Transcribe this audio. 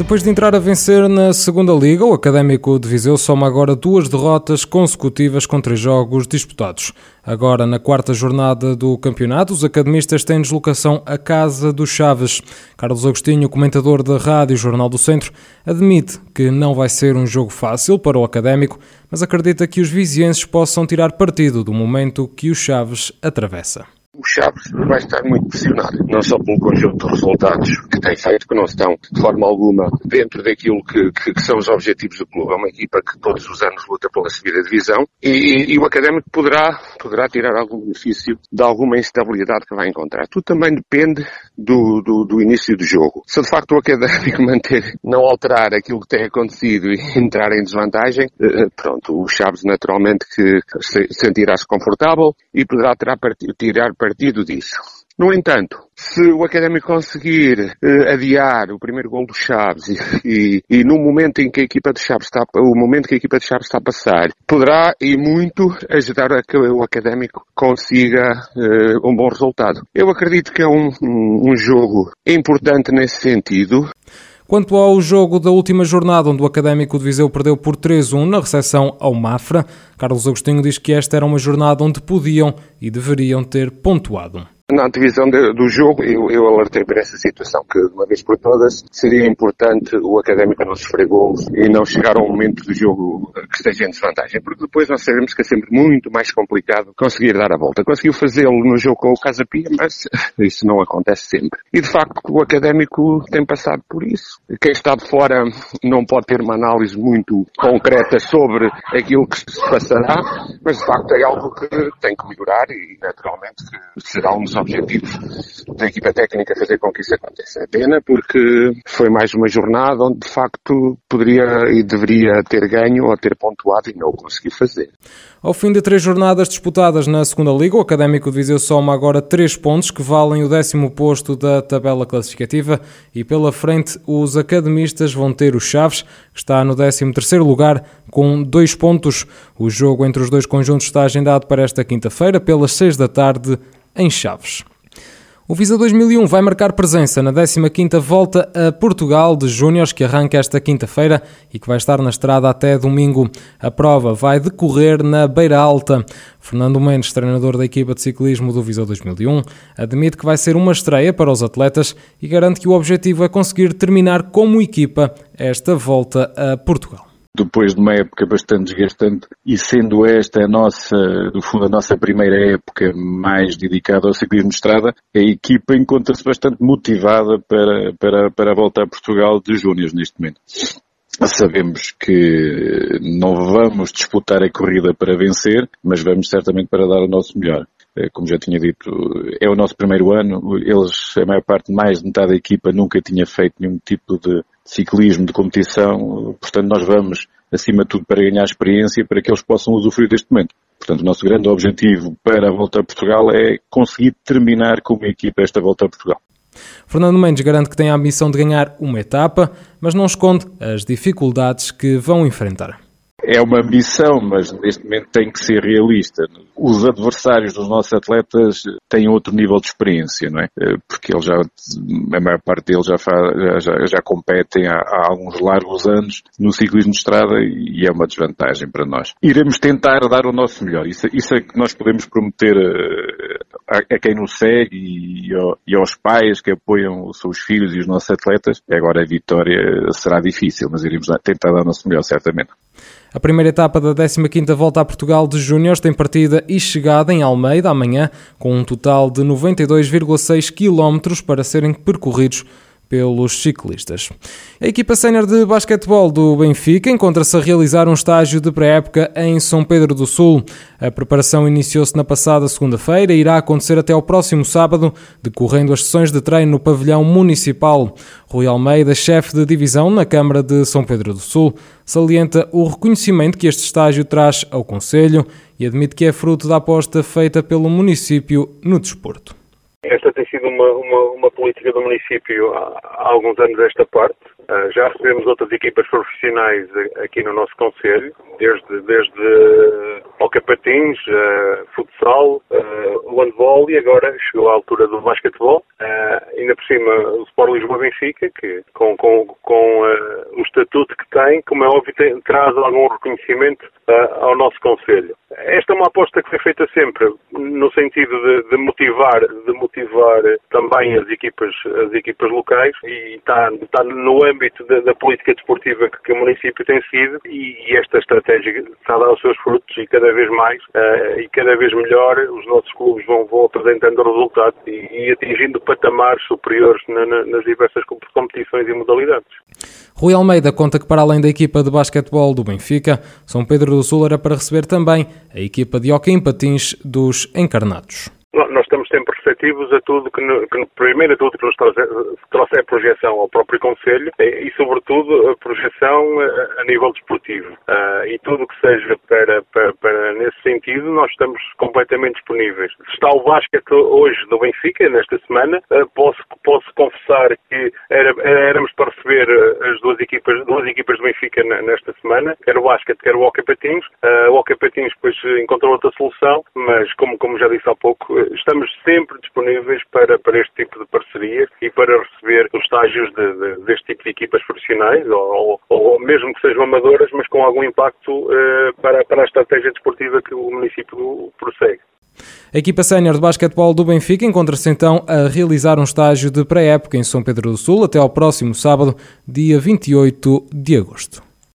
Depois de entrar a vencer na segunda liga, o Académico de Viseu soma agora duas derrotas consecutivas com três jogos disputados. Agora, na quarta jornada do campeonato, os academistas têm deslocação à Casa dos Chaves. Carlos Agostinho, comentador da Rádio Jornal do Centro, admite que não vai ser um jogo fácil para o Académico, mas acredita que os vizienses possam tirar partido do momento que o Chaves atravessa o Chaves vai estar muito pressionado, não só pelo conjunto de resultados que tem feito, que não estão de forma alguma dentro daquilo que, que, que são os objetivos do clube. É uma equipa que todos os anos luta pela subida de divisão e, e, o Académico poderá, poderá tirar algum benefício de alguma instabilidade que vai encontrar. Tudo também depende do, do, do início do jogo. Se de facto o Académico manter, não alterar aquilo que tem acontecido e entrar em desvantagem, eh, pronto, o Chaves naturalmente que sentirá-se confortável e poderá tirar partido partido disso. No entanto, se o Académico conseguir eh, adiar o primeiro gol do Chaves e, e, e, no momento em que a equipa de Chaves está, o momento que a equipa de Chaves está a passar, poderá e muito ajudar a que o Académico consiga eh, um bom resultado. Eu acredito que é um, um jogo importante nesse sentido. Quanto ao jogo da última jornada, onde o Académico de Viseu perdeu por 3-1 na recepção ao Mafra, Carlos Agostinho diz que esta era uma jornada onde podiam e deveriam ter pontuado. Na antevisão do jogo, eu, eu alertei para essa situação, que de uma vez por todas seria importante o académico não sofrer gols e não chegar a um momento do jogo que esteja em desvantagem, porque depois nós sabemos que é sempre muito mais complicado conseguir dar a volta. Conseguiu fazê-lo no jogo com o Casa Pia, mas isso não acontece sempre. E de facto o académico tem passado por isso. Quem está de fora não pode ter uma análise muito concreta sobre aquilo que se passará, mas de facto é algo que tem que melhorar e naturalmente será um dos objetivos da equipa técnica fazer com que isso aconteça. É pena porque foi mais uma jornada onde de facto poderia e deveria ter ganho ou ter pontuado e não o conseguiu fazer. Ao fim de três jornadas disputadas na segunda Liga, o Académico de Viseu soma agora três pontos que valem o décimo posto da tabela classificativa e pela frente os academistas vão ter o Chaves, que está no décimo terceiro lugar com dois pontos. O jogo entre os dois conjuntos está agendado para esta quinta-feira pelas seis da tarde em Chaves. O Visa 2001 vai marcar presença na 15ª Volta a Portugal de Júniores, que arranca esta quinta-feira e que vai estar na estrada até domingo. A prova vai decorrer na Beira Alta. Fernando Mendes, treinador da equipa de ciclismo do Visa 2001, admite que vai ser uma estreia para os atletas e garante que o objetivo é conseguir terminar como equipa esta Volta a Portugal depois de uma época bastante desgastante e sendo esta a nossa, do fundo, a nossa primeira época mais dedicada ao ciclismo de estrada, a equipa encontra-se bastante motivada para, para, para a volta a Portugal de Júniors neste momento. Sabemos que não vamos disputar a corrida para vencer, mas vamos certamente para dar o nosso melhor. Eh, como já tinha dito, é o nosso primeiro ano. Eles, a maior parte, mais de metade da equipa, nunca tinha feito nenhum tipo de ciclismo, de competição. Portanto, nós vamos, acima de tudo, para ganhar experiência para que eles possam usufruir deste momento. Portanto, o nosso grande objetivo para a volta a Portugal é conseguir terminar como equipa esta volta a Portugal. Fernando Mendes garante que tem a ambição de ganhar uma etapa, mas não esconde as dificuldades que vão enfrentar é uma ambição, mas neste momento tem que ser realista. Os adversários dos nossos atletas têm outro nível de experiência, não é? Eh, porque eles já, a maior parte deles já, faz, já, já competem há, há, alguns largos anos no ciclismo de estrada e é uma desvantagem para nós. Iremos tentar dar o nosso melhor. Isso, isso é que nós podemos prometer eh, a, a quem nos segue e, e, aos pais que apoiam os seus filhos e os nossos atletas. Agora a vitória será difícil, mas iremos tentar dar o nosso melhor, certamente. A primeira etapa da 15ª Volta a Portugal de Júniores tem partida e chegada em Almeida amanhã, com um total de 92,6 km para serem percorridos pelos ciclistas. A equipa sénior de basquetebol do Benfica encontra-se a realizar um estágio de pré-época em São Pedro do Sul. A preparação iniciou-se na passada segunda-feira e irá acontecer até ao próximo sábado, decorrendo as sessões de treino no pavilhão municipal. Rui Almeida, chefe de divisão na Câmara de São Pedro do Sul, salienta o reconhecimento que este estágio traz ao Conselho e admite que é fruto da aposta feita pelo município no desporto. Esta tem sido uma, uma, uma política do município há, há, alguns anos esta parte. Uh, já recebemos outras equipas profissionais aqui no nosso Conselho, desde, desde Hockey Patins, uh, futsal, uh, handball e agora chegou a altura do basquetebol. Uh, ainda por cima o Sport Lisboa Benfica, que com, com, com uh, o estatuto que tem, como é óbvio, tem, traz algum reconhecimento ao nosso Conselho. Esta é uma aposta que foi feita sempre no sentido de, de, motivar, de motivar também as equipas, as equipas locais e está, está no âmbito da, da política desportiva que, que, o município tem seguido e, e, esta estratégia está a dar os seus frutos e cada vez mais uh, e cada vez melhor os nossos clubes vão, vão apresentando resultados e, e atingindo patamares superiores na, na, nas diversas competições e modalidades. Rui Almeida conta que para além da equipa de basquetebol do Benfica, São Pedro do Sul era para receber também a equipa de hockey em patins dos Encarnados. Nós estamos sempre receptivos a tudo que, que primeiro a tudo que nos trouxer, trouxer projeção ao próprio Conselho e, e sobretudo, a projeção a, a nível desportivo. Uh, e tudo que seja para, para, para, nesse sentido, nós estamos completamente disponíveis. Está o basquete hoje no Benfica, nesta semana. Uh, posso, posso confessar que era, éramos para receber as duas equipas, duas equipas do Benfica nesta semana, quer o basquete, quer o hockey patins. Uh, o hockey patins depois encontrou outra solução, mas como, como já disse há pouco, estamos sempre disponíveis para, para este tipo de parcerias e para receber os estágios de, de, deste tipo de equipas profissionais ou, ou, mesmo que sejam amadoras, mas com algum impacto uh, para, para a estratégia desportiva que o município prossegue. A equipa sénior de basquetebol do Benfica encontra-se então a realizar um estágio de pré-época em São Pedro do Sul até ao próximo sábado, dia 28 de agosto.